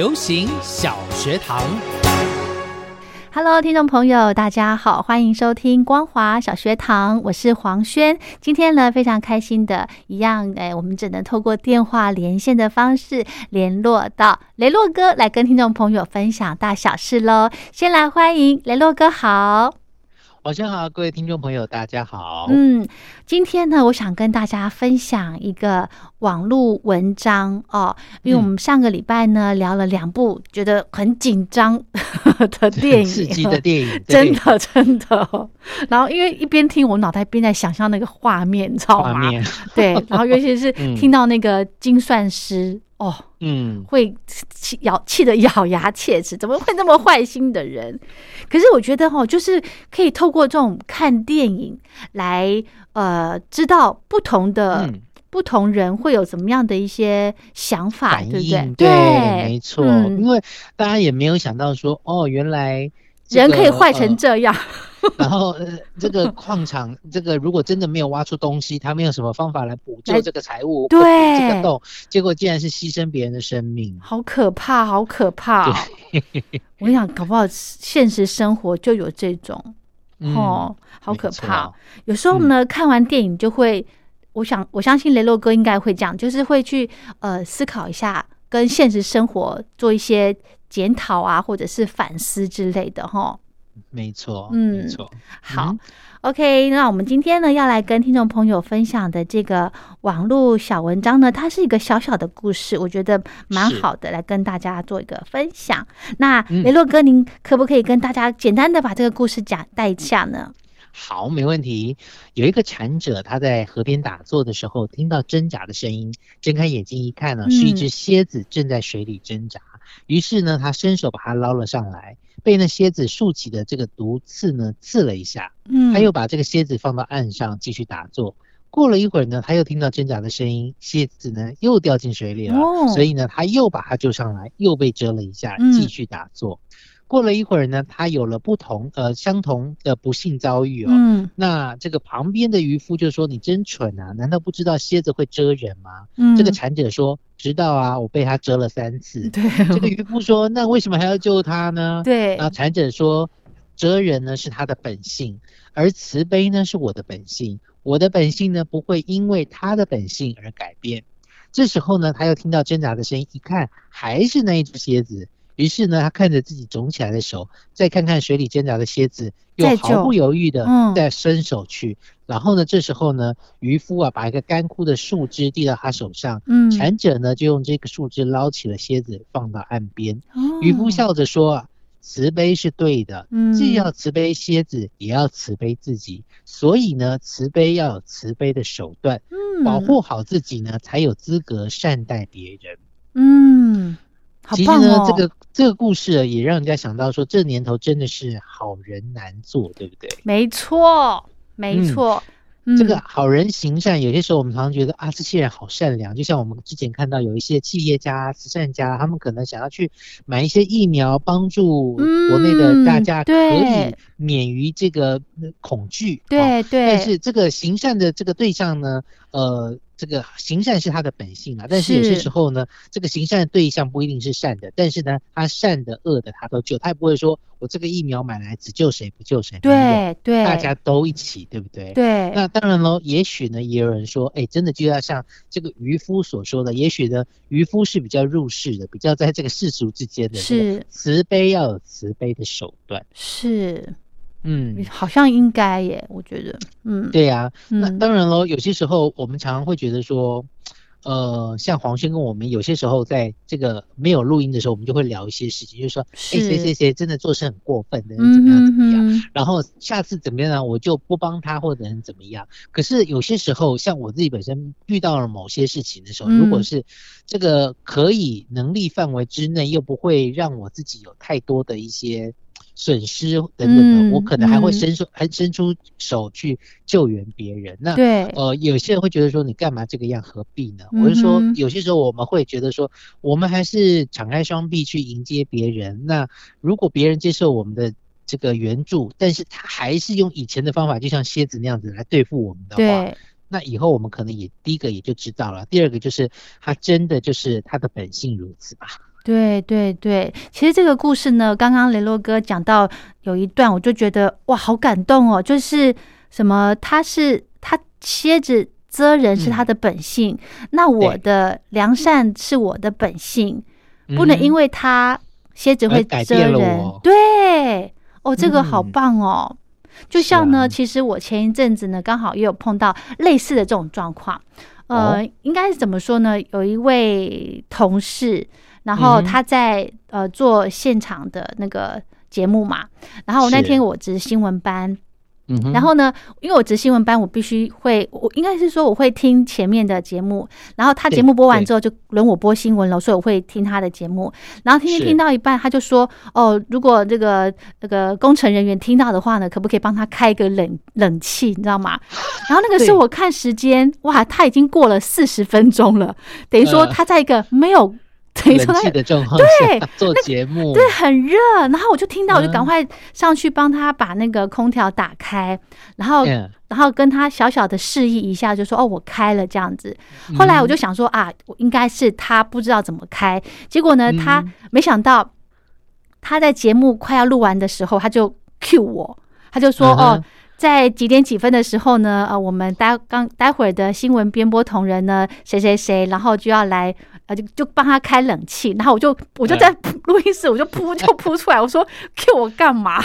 流行小学堂，Hello，听众朋友，大家好，欢迎收听光华小学堂，我是黄轩。今天呢，非常开心的一样，哎，我们只能透过电话连线的方式联络到雷洛哥，来跟听众朋友分享大小事喽。先来欢迎雷洛哥，好。晚上好，各位听众朋友，大家好。嗯，今天呢，我想跟大家分享一个网络文章哦，因为我们上个礼拜呢聊了两部觉得很紧张 的电影，刺激的 电影，真的真的。然后因为一边听，我脑袋边在想象那个画面，你知道吗？对，然后尤其是 听到那个精算师。哦，嗯，会气咬气得咬牙切齿，怎么会那么坏心的人？可是我觉得哈，就是可以透过这种看电影来呃，知道不同的不同人会有怎么样的一些想法，对不对？对，没错，因为大家也没有想到说，哦，原来。人可以坏成这样，然后呃，这个矿场，这个如果真的没有挖出东西，他没有什么方法来补救这个财物，对这个洞，结果竟然是牺牲别人的生命，好可怕，好可怕！我想，搞不好现实生活就有这种，哦，好可怕。有时候呢，看完电影就会，我想，我相信雷洛哥应该会这样，就是会去呃思考一下，跟现实生活做一些。检讨啊，或者是反思之类的，哈，没错，嗯，没错。好，OK，那我们今天呢要来跟听众朋友分享的这个网络小文章呢，它是一个小小的故事，我觉得蛮好的，来跟大家做一个分享。那雷洛哥，您可不可以跟大家简单的把这个故事讲带一下呢？好，没问题。有一个禅者，他在河边打坐的时候，听到挣扎的声音，睁开眼睛一看呢，是一只蝎子正在水里挣扎。于是呢，他伸手把它捞了上来，被那蝎子竖起的这个毒刺呢刺了一下。嗯，他又把这个蝎子放到岸上继续打坐。过了一会儿呢，他又听到挣扎的声音，蝎子呢又掉进水里了。哦，所以呢，他又把它救上来，又被蛰了一下，继续打坐。过了一会儿呢，他有了不同呃相同的不幸遭遇哦。嗯，那这个旁边的渔夫就说：“你真蠢啊，难道不知道蝎子会蛰人吗？”嗯，这个禅者说：“知道啊，我被他蛰了三次。”对，这个渔夫说：“那为什么还要救他呢？”对，然后禅者说：“蛰人呢是他的本性，而慈悲呢是我的本性。我的本性呢不会因为他的本性而改变。”这时候呢，他又听到挣扎的声音，一看还是那一只蝎子。于是呢，他看着自己肿起来的手，再看看水里挣扎的蝎子，又毫不犹豫的再伸手去。然后呢，这时候呢，渔夫啊，把一个干枯的树枝递到他手上，嗯，禅者呢就用这个树枝捞起了蝎子，放到岸边。渔夫笑着说：“慈悲是对的，既要慈悲蝎子，也要慈悲自己。所以呢，慈悲要有慈悲的手段，保护好自己呢，才有资格善待别人。”嗯。其实呢，这个这个故事也让人家想到说，这年头真的是好人难做，对不对？没错，没错。这个好人行善，有些时候我们常常觉得啊，这些人好善良。就像我们之前看到有一些企业家、慈善家，他们可能想要去买一些疫苗，帮助国内的大家可以免于这个恐惧。对对。但是这个行善的这个对象呢，呃。这个行善是他的本性啊，但是有些时候呢，这个行善的对象不一定是善的，但是呢，他善的、恶的他都救，他也不会说我这个疫苗买来只救谁不救谁，对对，大家都一起，对不对？对。那当然喽，也许呢，也有人说，哎，真的就要像这个渔夫所说的，也许呢，渔夫是比较入世的，比较在这个世俗之间的，是慈悲要有慈悲的手段，是。嗯，好像应该耶，我觉得，嗯，对呀，那当然喽，有些时候我们常常会觉得说。呃，像黄轩跟我们有些时候在这个没有录音的时候，我们就会聊一些事情，就是说，哎，谁谁谁真的做事很过分的，怎么样怎么样，然后下次怎么样呢？我就不帮他或者怎么样。可是有些时候，像我自己本身遇到了某些事情的时候，如果是这个可以能力范围之内，又不会让我自己有太多的一些。损失等等的，我可能还会伸出还伸出手去救援别人。那对，呃，有些人会觉得说你干嘛这个样，何必呢？我是说，有些时候我们会觉得说，我们还是敞开双臂去迎接别人。那如果别人接受我们的这个援助，但是他还是用以前的方法，就像蝎子那样子来对付我们的话，那以后我们可能也第一个也就知道了，第二个就是他真的就是他的本性如此吧。对对对，其实这个故事呢，刚刚雷洛哥讲到有一段，我就觉得哇，好感动哦！就是什么，他是他蝎子蛰人是他的本性，那我的良善是我的本性，不能因为他蝎子会蛰人。对，哦，这个好棒哦！就像呢，其实我前一阵子呢，刚好也有碰到类似的这种状况，呃，应该是怎么说呢？有一位同事。然后他在呃做现场的那个节目嘛，然后那天我值新闻班，嗯，然后呢，因为我值新闻班，我必须会，我应该是说我会听前面的节目，然后他节目播完之后就轮我播新闻了，所以我会听他的节目，然后听听听到一半，他就说，哦，如果这个那个工程人员听到的话呢，可不可以帮他开个冷冷气，你知道吗？然后那个时候我看时间，哇，他已经过了四十分钟了，等于说他在一个没有。冷气的状况对 做节目。对很热，然后我就听到，我就赶快上去帮他把那个空调打开，然后然后跟他小小的示意一下，就说哦我开了。这样子。后来我就想说啊，应该是他不知道怎么开，结果呢他没想到他在节目快要录完的时候，他就 cue 我，他就说哦。在几点几分的时候呢？呃，我们待刚待会儿的新闻编播同仁呢，谁谁谁，然后就要来，呃，就就帮他开冷气。然后我就我就在录音室，我就扑就扑出来，我说 Q 我干嘛？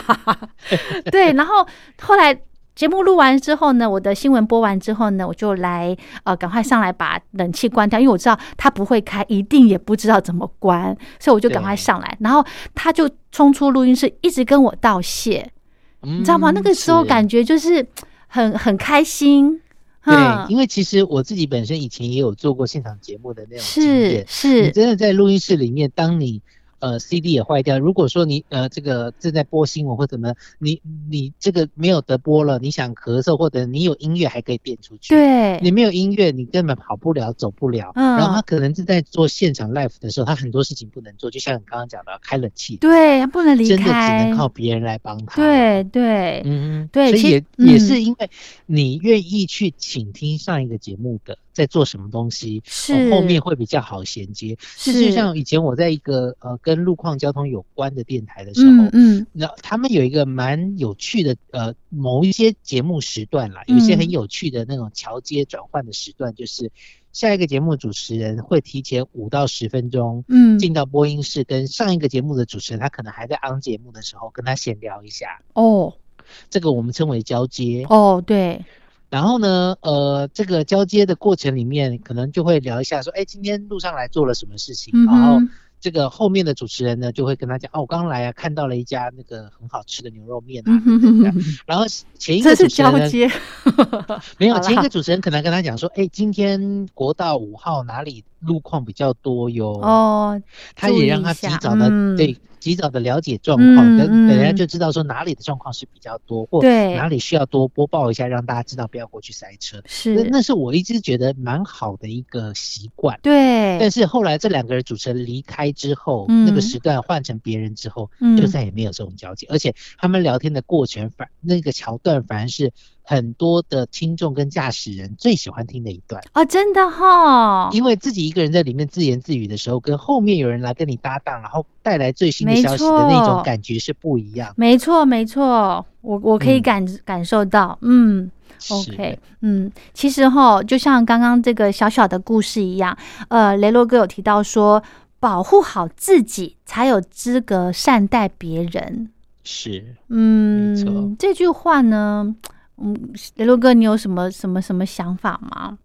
对，然后后来节目录完之后呢，我的新闻播完之后呢，我就来呃，赶快上来把冷气关掉，因为我知道他不会开，一定也不知道怎么关，所以我就赶快上来。然后他就冲出录音室，一直跟我道谢。你知道吗？那个时候感觉就是很很开心。对，因为其实我自己本身以前也有做过现场节目的那种经验。是，你真的在录音室里面，当你。呃，CD 也坏掉。如果说你呃这个正在播新闻或怎么，你你这个没有得播了，你想咳嗽或者你有音乐还可以变出去。对，你没有音乐，你根本跑不了，走不了。嗯。然后他可能是在做现场 live 的时候，他很多事情不能做，就像你刚刚讲的，开冷气。对，不能离开，真的只能靠别人来帮他。对对，嗯，对。所以也也是因为你愿意去倾听上一个节目的。在做什么东西，是后面会比较好衔接。是就像以前我在一个呃跟路况交通有关的电台的时候，嗯，那他们有一个蛮有趣的呃某一些节目时段啦，有一些很有趣的那种桥接转换的时段，就是下一个节目主持人会提前五到十分钟，嗯，进到播音室跟上一个节目的主持人，他可能还在昂节目的时候跟他闲聊一下。哦，这个我们称为交接。哦，对。然后呢，呃，这个交接的过程里面，可能就会聊一下，说，哎，今天路上来做了什么事情，然后。这个后面的主持人呢，就会跟他讲哦，我刚来啊，看到了一家那个很好吃的牛肉面啊。然后前一个主持人 没有，前一个主持人可能跟他讲说，哎，今天国道五号哪里路况比较多哟？哦，他也让他及早的对及早的了解状况，等等下就知道说哪里的状况是比较多，或哪里需要多播报一下，让大家知道不要过去塞车。是，那那是我一直觉得蛮好的一个习惯。对，但是后来这两个人主持人离开。之后，那个时段换成别人之后，就再也没有这种交集，而且他们聊天的过程反那个桥段反而是很多的听众跟驾驶人最喜欢听的一段啊，真的哈，因为自己一个人在里面自言自语的时候，跟后面有人来跟你搭档，然后带来最新的消息的那种感觉是不一样。没错，没错，我我可以感感受到，嗯。OK，嗯，其实哈，就像刚刚这个小小的故事一样，呃，雷洛哥有提到说，保护好自己才有资格善待别人。是，嗯。这句话呢，嗯，雷洛哥，你有什么什么什么想法吗？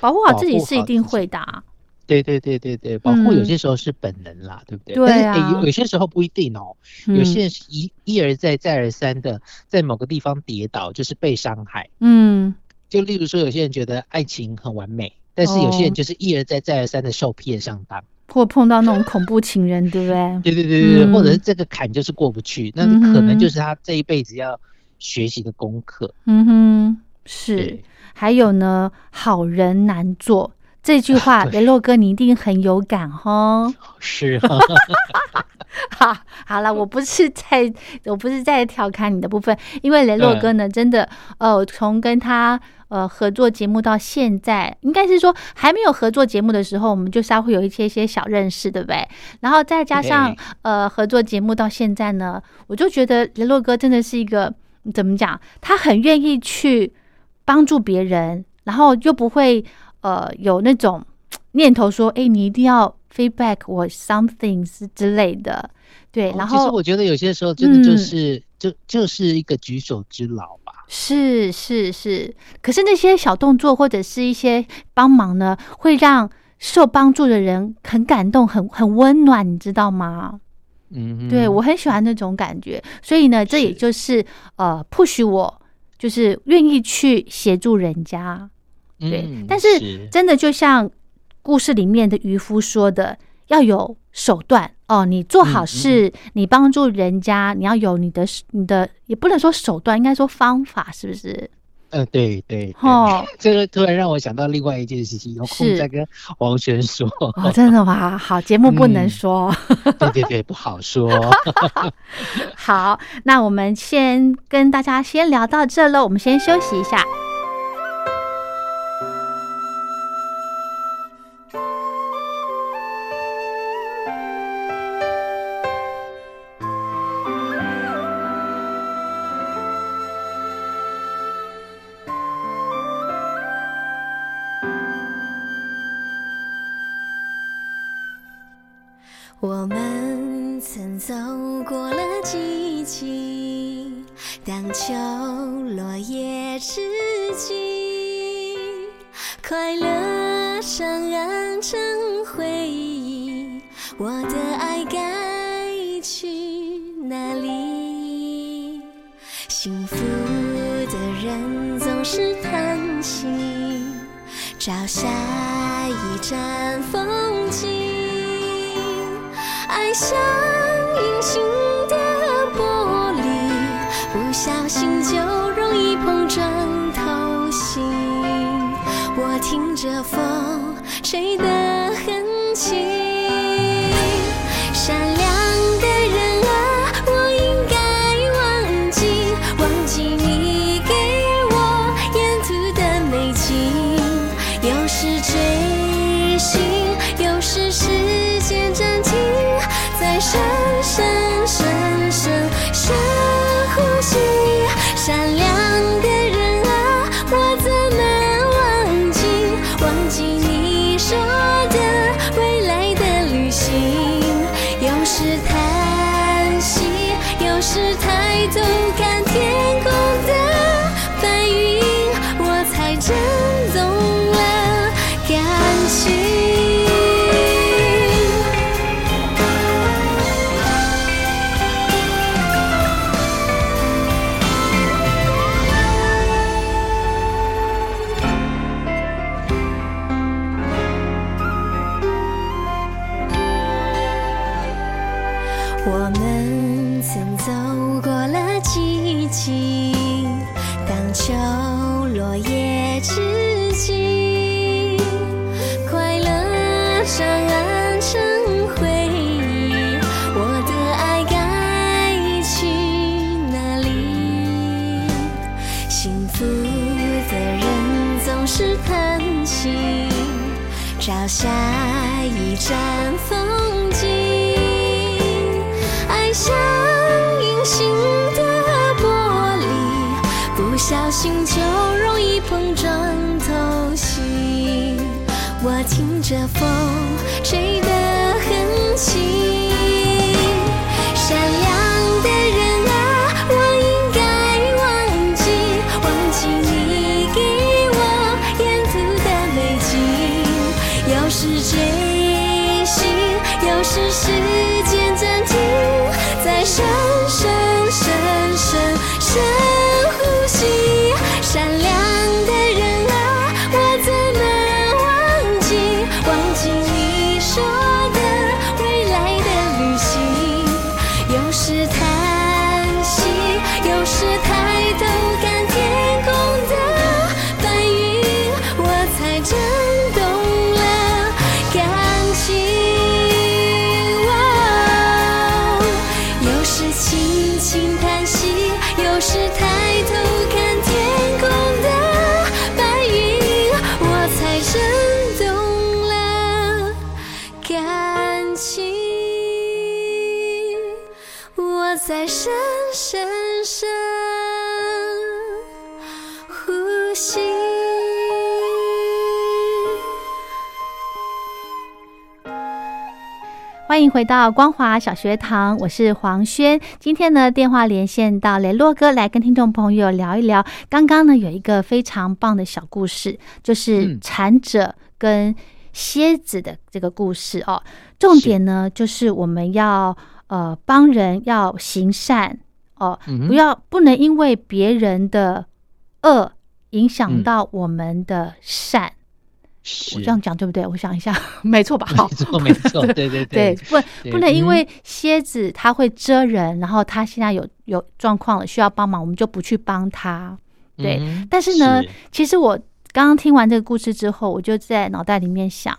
保护好自己是一定会的。对对对对对，保护有些时候是本能啦，对不对？对啊。有有些时候不一定哦，有些人是一一而再再而三的在某个地方跌倒，就是被伤害。嗯。就例如说，有些人觉得爱情很完美，但是有些人就是一而再再而三的受骗上当，或碰到那种恐怖情人，对不对？对对对对对，或者是这个坎就是过不去，那可能就是他这一辈子要学习的功课。嗯哼，是。还有呢，好人难做。这句话，雷洛哥你一定很有感哦。是，好，好了，我不是在，我不是在调侃你的部分，因为雷洛哥呢，真的，呃，从跟他呃合作节目到现在，应该是说还没有合作节目的时候，我们就稍微有一些些小认识，对不对？然后再加上呃合作节目到现在呢，我就觉得雷洛哥真的是一个怎么讲？他很愿意去帮助别人，然后又不会。呃，有那种念头说，哎，你一定要 feedback 我 something 是之类的，对。然后，其实我觉得有些时候真的就是就就是一个举手之劳吧。是是是，可是那些小动作或者是一些帮忙呢，会让受帮助的人很感动，很很温暖，你知道吗？嗯，对我很喜欢那种感觉，所以呢，这也就是呃，push 我就是愿意去协助人家。对，但是真的就像故事里面的渔夫说的，要有手段哦。你做好事，你帮助人家，你要有你的你的，也不能说手段，应该说方法，是不是？呃，对对。哦，这个突然让我想到另外一件事情，有空再跟王璇说。哦，真的吗？好，节目不能说。对对对，不好说。好，那我们先跟大家先聊到这喽，我们先休息一下。成回忆，我的爱该去哪里？幸福的人总是叹息，找下一站风景。爱像隐形的玻璃，不小心就容易碰撞透心。我听着风谁的恨找下一站风景，爱像隐形的玻璃，不小心就容易碰撞透心。我听着风吹得很轻，善良的人欢迎回到光华小学堂，我是黄轩。今天呢，电话连线到雷洛哥来跟听众朋友聊一聊。刚刚呢，有一个非常棒的小故事，就是禅者跟蝎子的这个故事哦。重点呢，就是我们要呃帮人要行善哦，不要不能因为别人的恶影响到我们的善。我这样讲对不对？我想一下，没错吧？没错，没错，对对对，不不能因为蝎子它会蛰人，然后它现在有有状况了，需要帮忙，我们就不去帮它。对，但是呢，其实我刚刚听完这个故事之后，我就在脑袋里面想，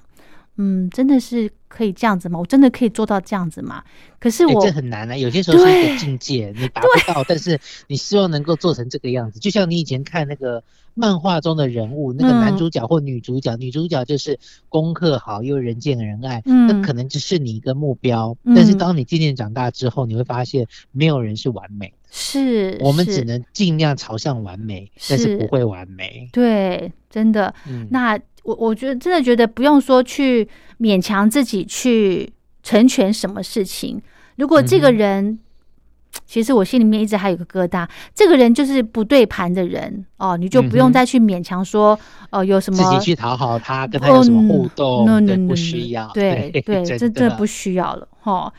嗯，真的是可以这样子吗？我真的可以做到这样子吗？可是我这很难啊，有些时候是一个境界，你达不到，但是你希望能够做成这个样子，就像你以前看那个。漫画中的人物，那个男主角或女主角，女主角就是功课好又人见人爱，那可能只是你一个目标。但是当你渐渐长大之后，你会发现没有人是完美的，是我们只能尽量朝向完美，但是不会完美。对，真的。嗯那我我觉得真的觉得不用说去勉强自己去成全什么事情，如果这个人。其实我心里面一直还有个疙瘩，这个人就是不对盘的人哦，你就不用再去勉强说哦，有什么自己去讨好他，跟他有什么互动，对，不需要，对对，这这不需要了哈。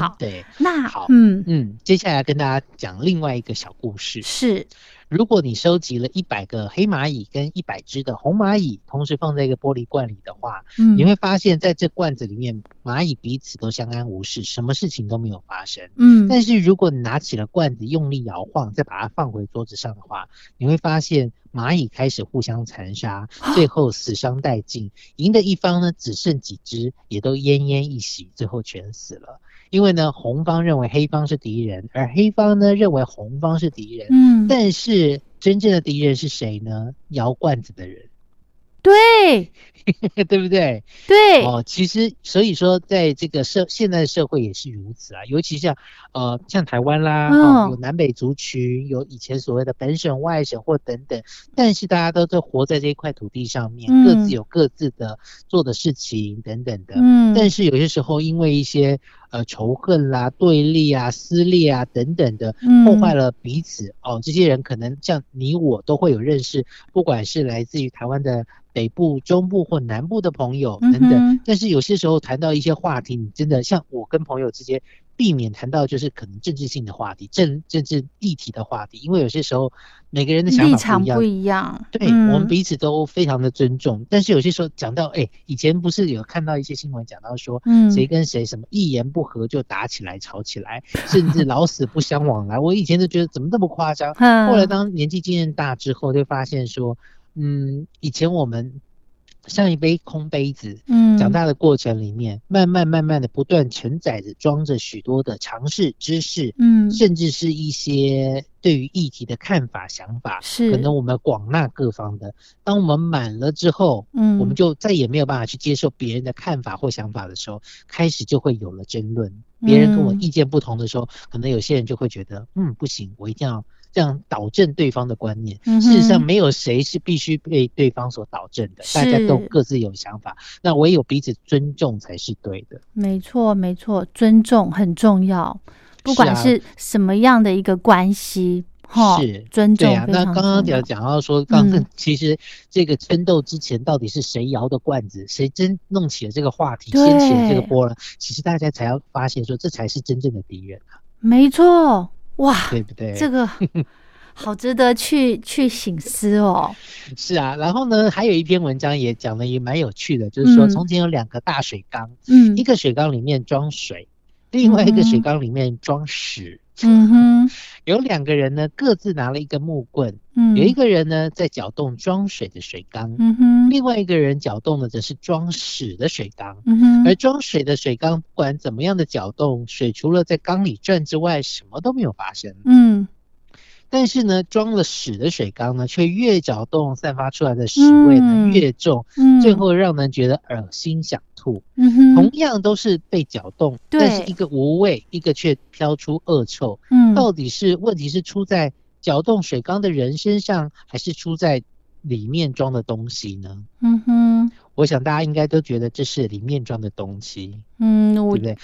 好，对，那好，嗯嗯，接下来跟大家讲另外一个小故事，是。如果你收集了一百个黑蚂蚁跟一百只的红蚂蚁，同时放在一个玻璃罐里的话，嗯，你会发现在这罐子里面，蚂蚁彼此都相安无事，什么事情都没有发生。嗯，但是如果你拿起了罐子，用力摇晃，再把它放回桌子上的话，你会发现蚂蚁开始互相残杀，最后死伤殆尽。赢的一方呢，只剩几只，也都奄奄一息，最后全死了。因为呢，红方认为黑方是敌人，而黑方呢认为红方是敌人。嗯，但是真正的敌人是谁呢？摇罐子的人。对，对不对？对哦，其实所以说，在这个社现在的社会也是如此啊，尤其像呃像台湾啦，哦，有南北族群，有以前所谓的本省、外省或等等，但是大家都在活在这一块土地上面，各自有各自的做的事情等等的。嗯，但是有些时候因为一些呃仇恨啦、对立啊、撕裂啊等等的，破坏了彼此哦。这些人可能像你我都会有认识，不管是来自于台湾的。北部、中部或南部的朋友等等，但是有些时候谈到一些话题，你真的像我跟朋友之间，避免谈到就是可能政治性的话题、政政治议题的话题，因为有些时候每个人的想法不一样。对，我们彼此都非常的尊重，但是有些时候讲到，哎，以前不是有看到一些新闻讲到说，嗯，谁跟谁什么一言不合就打起来、吵起来，甚至老死不相往来。我以前就觉得怎么那么夸张，后来当年纪渐渐大之后，就发现说。嗯，以前我们像一杯空杯子，嗯，长大的过程里面，慢慢慢慢的不断承载着装着许多的尝试知识，嗯，甚至是一些对于议题的看法想法，是可能我们广纳各方的。当我们满了之后，嗯，我们就再也没有办法去接受别人的看法或想法的时候，开始就会有了争论。别人跟我意见不同的时候，可能有些人就会觉得，嗯，不行，我一定要。这样导正对方的观念，事实上没有谁是必须被对方所导正的，大家都各自有想法，那唯有彼此尊重才是对的。没错，没错，尊重很重要，不管是什么样的一个关系，哈，是尊重。那刚刚讲讲到说，刚刚其实这个争斗之前，到底是谁摇的罐子，谁真弄起了这个话题，掀起了这个波了，其实大家才要发现说，这才是真正的敌人啊。没错。哇，对不对？这个 好值得去去醒思哦。是啊，然后呢，还有一篇文章也讲的也蛮有趣的，就是说从前有两个大水缸，嗯，一个水缸里面装水，另外一个水缸里面装屎。嗯哼，有两个人呢，各自拿了一根木棍。嗯，有一个人呢在搅动装水的水缸。嗯哼，另外一个人搅动的则是装屎的水缸。嗯哼，而装水的水缸不管怎么样的搅动，水除了在缸里转之外，什么都没有发生。嗯。但是呢，装了屎的水缸呢，却越搅动，散发出来的屎味呢越重，最后让人觉得恶心想吐。同样都是被搅动，但是一个无味，一个却飘出恶臭。嗯，到底是问题是出在搅动水缸的人身上，还是出在里面装的东西呢？嗯哼。我想大家应该都觉得这是里面装的东西，嗯，对不对？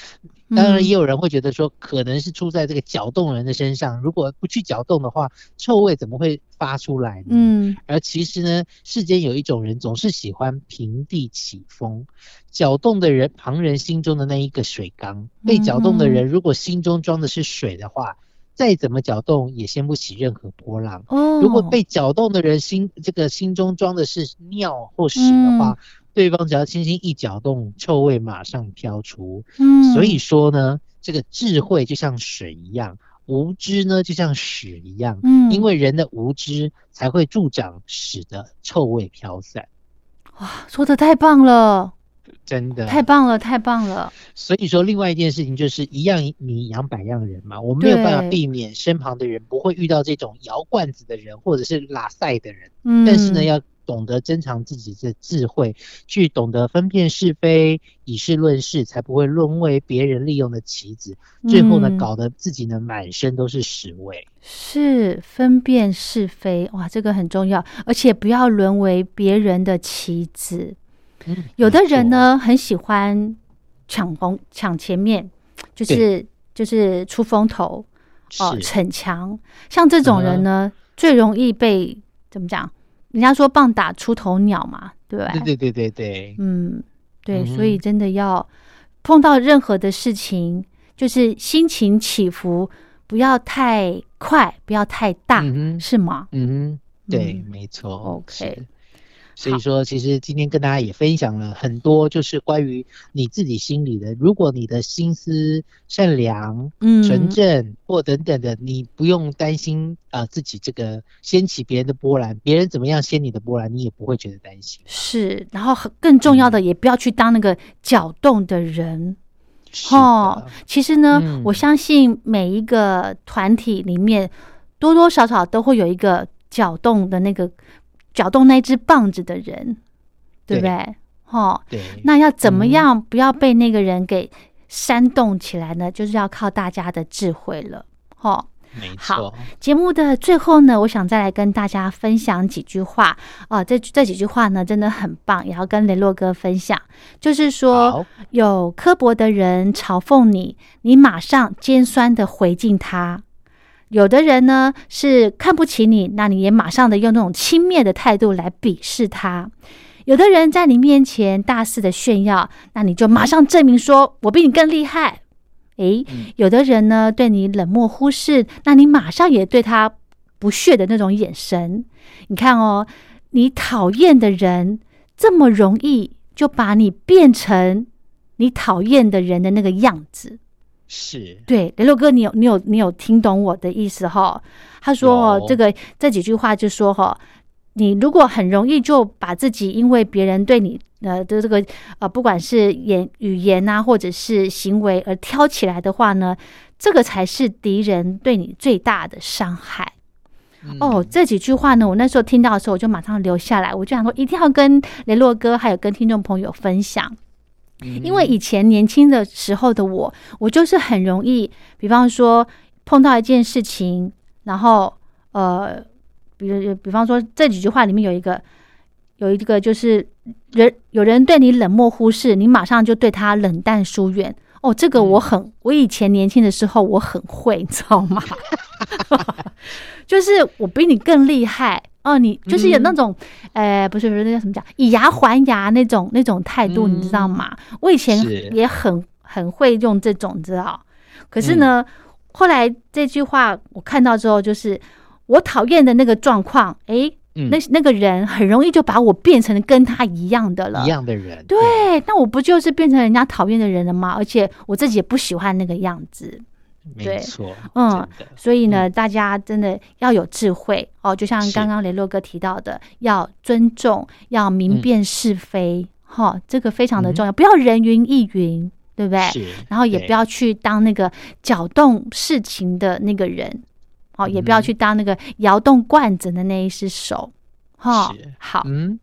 当然也有人会觉得说，可能是出在这个搅动人的身上。如果不去搅动的话，臭味怎么会发出来呢？嗯，而其实呢，世间有一种人总是喜欢平地起风，搅动的人，旁人心中的那一个水缸，被搅动的人如果心中装的是水的话。再怎么搅动也掀不起任何波浪。哦，如果被搅动的人心这个心中装的是尿或屎的话，对方只要轻轻一搅动，臭味马上飘出。嗯，所以说呢，这个智慧就像水一样，无知呢就像屎一样。嗯，因为人的无知才会助长屎的臭味飘散。哇，说的太棒了。真的太棒了，太棒了！所以说，另外一件事情就是一样米养百样人嘛，我们没有办法避免身旁的人不会遇到这种摇罐子的人，或者是拉塞的人。嗯，但是呢，要懂得珍藏自己的智慧，去懂得分辨是非，以事论事，才不会沦为别人利用的棋子，最后呢，搞得自己呢满身都是屎味。是分辨是非，哇，这个很重要，而且不要沦为别人的棋子。有的人呢，很喜欢抢红抢前面，就是就是出风头哦，逞强。像这种人呢，最容易被怎么讲？人家说棒打出头鸟嘛，对不对？对对对对对，嗯，对，所以真的要碰到任何的事情，就是心情起伏不要太快，不要太大，是吗？嗯，对，没错。OK。所以说，其实今天跟大家也分享了很多，就是关于你自己心里的。如果你的心思善良、嗯、纯正或等等的，你不用担心啊，自己这个掀起别人的波澜，别人怎么样掀你的波澜，你也不会觉得担心。是，然后更重要的，也不要去当那个搅动的人。哦，其实呢，我相信每一个团体里面，多多少少都会有一个搅动的那个。搅动那只棒子的人，对不对？哈，对。那要怎么样不要被那个人给煽动起来呢？就是要靠大家的智慧了，哈。没错。节目的最后呢，我想再来跟大家分享几句话啊。这这几句话呢，真的很棒，也要跟雷洛哥分享。就是说，有刻薄的人嘲讽你，你马上尖酸的回敬他。有的人呢是看不起你，那你也马上的用那种轻蔑的态度来鄙视他；有的人在你面前大肆的炫耀，那你就马上证明说我比你更厉害。诶，有的人呢对你冷漠忽视，那你马上也对他不屑的那种眼神。你看哦，你讨厌的人这么容易就把你变成你讨厌的人的那个样子。是对雷洛哥，你有你有你有听懂我的意思哈？他说这个这几句话就说哈，你如果很容易就把自己因为别人对你呃的这个呃不管是言语言啊或者是行为而挑起来的话呢，这个才是敌人对你最大的伤害。哦，这几句话呢，我那时候听到的时候，我就马上留下来，我就想说一定要跟雷洛哥还有跟听众朋友分享。因为以前年轻的时候的我，我就是很容易，比方说碰到一件事情，然后呃，比如比方说这几句话里面有一个，有一个就是人有人对你冷漠忽视，你马上就对他冷淡疏远。哦，这个我很，我以前年轻的时候我很会，你知道吗？就是我比你更厉害。哦，你就是有那种，呃，不是不是那叫什么讲，以牙还牙那种那种态度，你知道吗？我以前也很很会用这种，知道？可是呢，后来这句话我看到之后，就是我讨厌的那个状况，诶，那那个人很容易就把我变成跟他一样的了，一样的人。对，那我不就是变成人家讨厌的人了吗？而且我自己也不喜欢那个样子。没错，嗯，所以呢，大家真的要有智慧哦，就像刚刚雷洛哥提到的，要尊重，要明辨是非，哈，这个非常的重要，不要人云亦云，对不对？然后也不要去当那个搅动事情的那个人。好，也不要去当那个摇动罐子的那一只手，哈。好，嗯，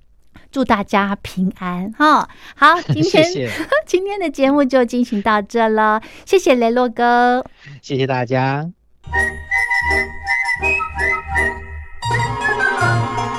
祝大家平安，哈。好，今天 今天的节目就进行到这了，谢谢雷洛哥，谢谢大家。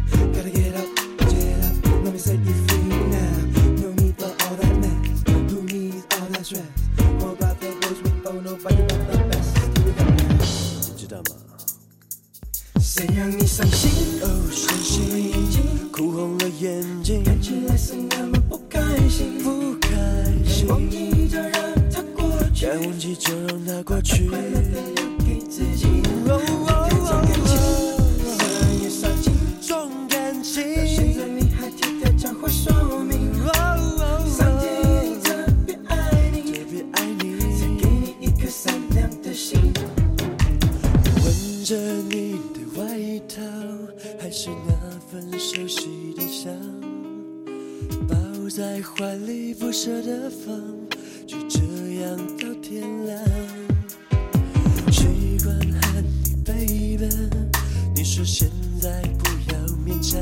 说现在不要勉强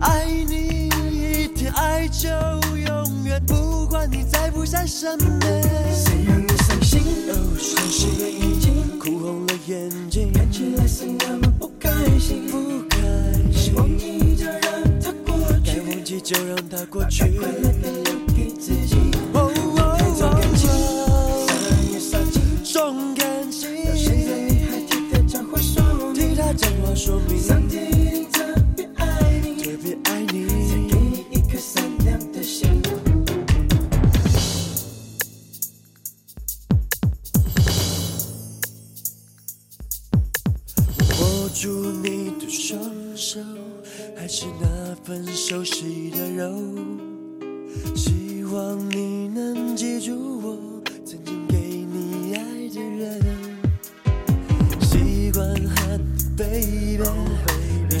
爱你一天爱就永远不管你在不在身边谁让你伤心？哦伤心哭红了眼睛。看起来是那么不开心。不开心。忘记就让它过去该忘记就让它过去。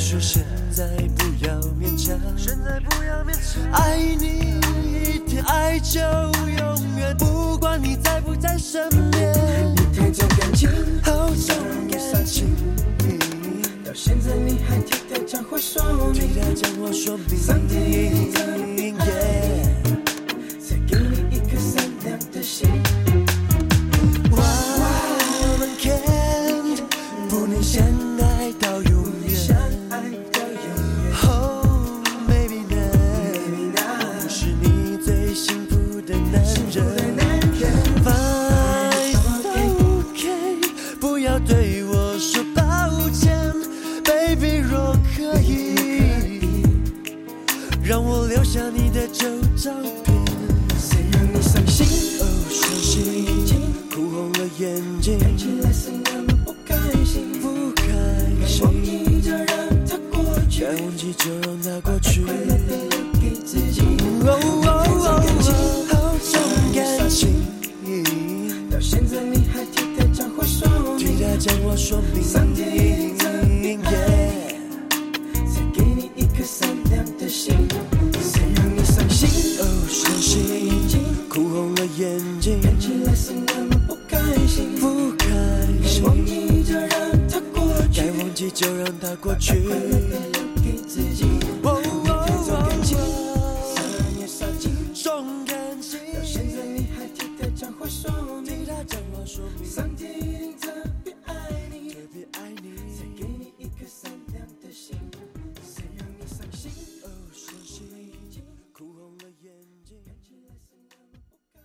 说现在不要勉强，现在不要勉强。爱你一天，爱就永远，不管你在不在身边。一天就感情，好想你伤。到现在你还替他讲话说明，他讲话说明，记就让它